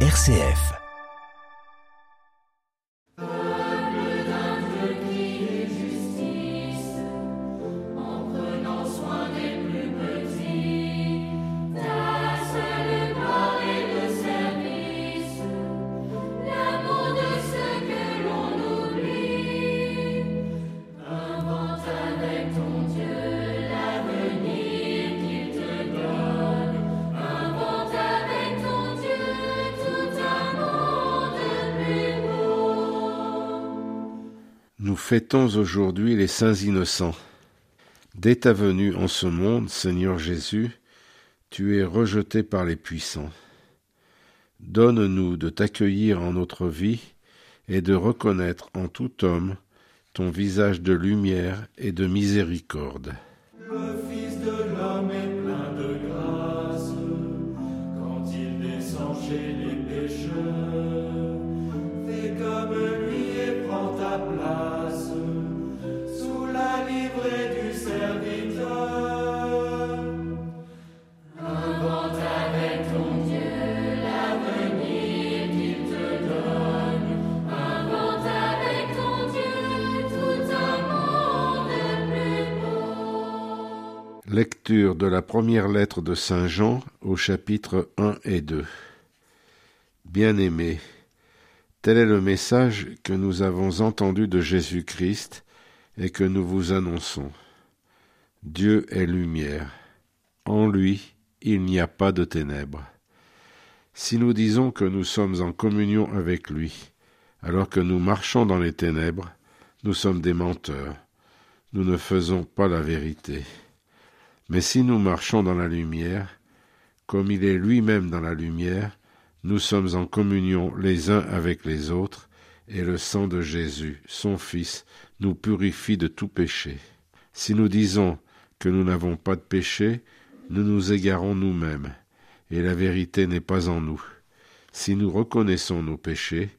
RCF. Nous fêtons aujourd'hui les saints innocents. Dès ta venue en ce monde, Seigneur Jésus, tu es rejeté par les puissants. Donne-nous de t'accueillir en notre vie et de reconnaître en tout homme ton visage de lumière et de miséricorde. Lecture de la première lettre de Saint Jean au chapitre 1 et 2. Bien-aimés, tel est le message que nous avons entendu de Jésus-Christ et que nous vous annonçons. Dieu est lumière. En lui, il n'y a pas de ténèbres. Si nous disons que nous sommes en communion avec lui, alors que nous marchons dans les ténèbres, nous sommes des menteurs. Nous ne faisons pas la vérité. Mais si nous marchons dans la lumière, comme il est lui-même dans la lumière, nous sommes en communion les uns avec les autres, et le sang de Jésus, son Fils, nous purifie de tout péché. Si nous disons que nous n'avons pas de péché, nous nous égarons nous-mêmes, et la vérité n'est pas en nous. Si nous reconnaissons nos péchés,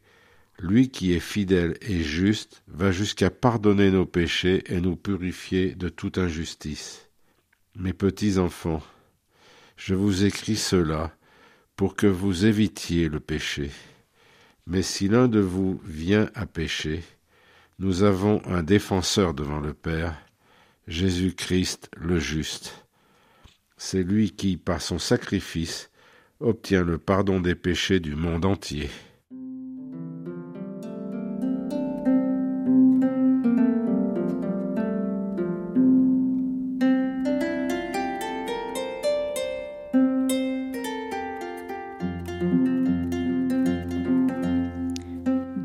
lui qui est fidèle et juste va jusqu'à pardonner nos péchés et nous purifier de toute injustice. Mes petits enfants, je vous écris cela pour que vous évitiez le péché. Mais si l'un de vous vient à pécher, nous avons un défenseur devant le Père, Jésus-Christ le juste. C'est lui qui, par son sacrifice, obtient le pardon des péchés du monde entier.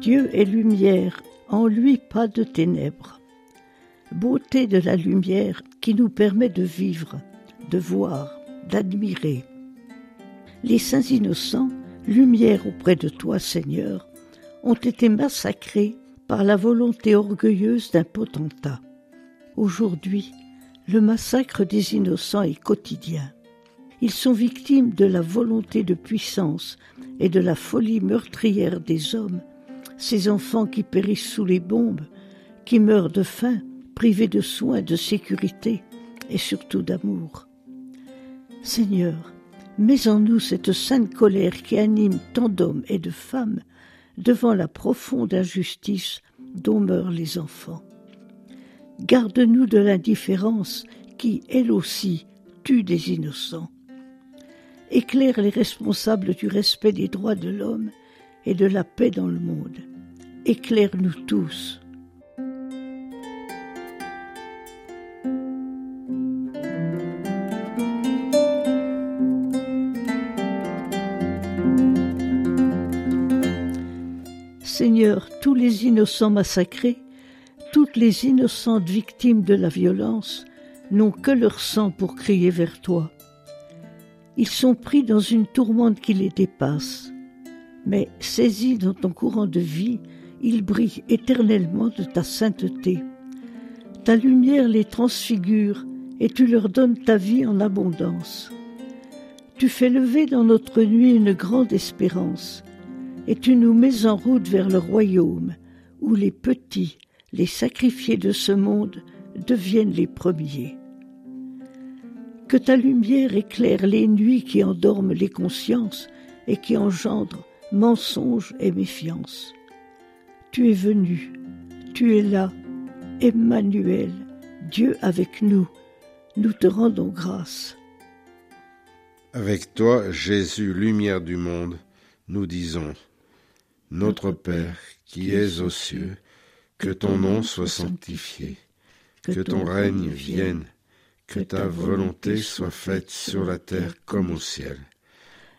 Dieu est lumière, en lui pas de ténèbres. Beauté de la lumière qui nous permet de vivre, de voir, d'admirer. Les saints innocents, lumière auprès de toi Seigneur, ont été massacrés par la volonté orgueilleuse d'un potentat. Aujourd'hui, le massacre des innocents est quotidien. Ils sont victimes de la volonté de puissance et de la folie meurtrière des hommes ces enfants qui périssent sous les bombes, qui meurent de faim, privés de soins, de sécurité et surtout d'amour. Seigneur, mets en nous cette sainte colère qui anime tant d'hommes et de femmes devant la profonde injustice dont meurent les enfants. Garde-nous de l'indifférence qui, elle aussi, tue des innocents. Éclaire les responsables du respect des droits de l'homme et de la paix dans le monde. Éclaire-nous tous. Seigneur, tous les innocents massacrés, toutes les innocentes victimes de la violence n'ont que leur sang pour crier vers toi. Ils sont pris dans une tourmente qui les dépasse mais saisis dans ton courant de vie, ils brillent éternellement de ta sainteté. Ta lumière les transfigure et tu leur donnes ta vie en abondance. Tu fais lever dans notre nuit une grande espérance, et tu nous mets en route vers le royaume, où les petits, les sacrifiés de ce monde, deviennent les premiers. Que ta lumière éclaire les nuits qui endorment les consciences et qui engendrent mensonge et méfiance. Tu es venu, tu es là, Emmanuel, Dieu avec nous, nous te rendons grâce. Avec toi, Jésus, lumière du monde, nous disons, Notre Père, qui es aux cieux, que ton nom soit sanctifié, que ton règne vienne, que ta volonté soit faite sur la terre comme au ciel.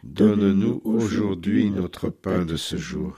Donne-nous aujourd'hui notre pain de ce jour.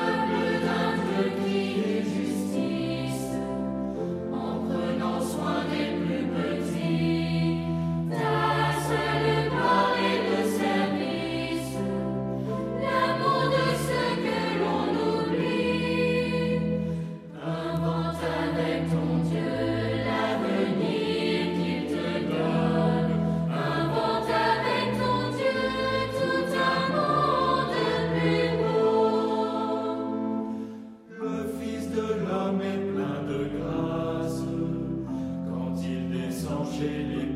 Seigneur.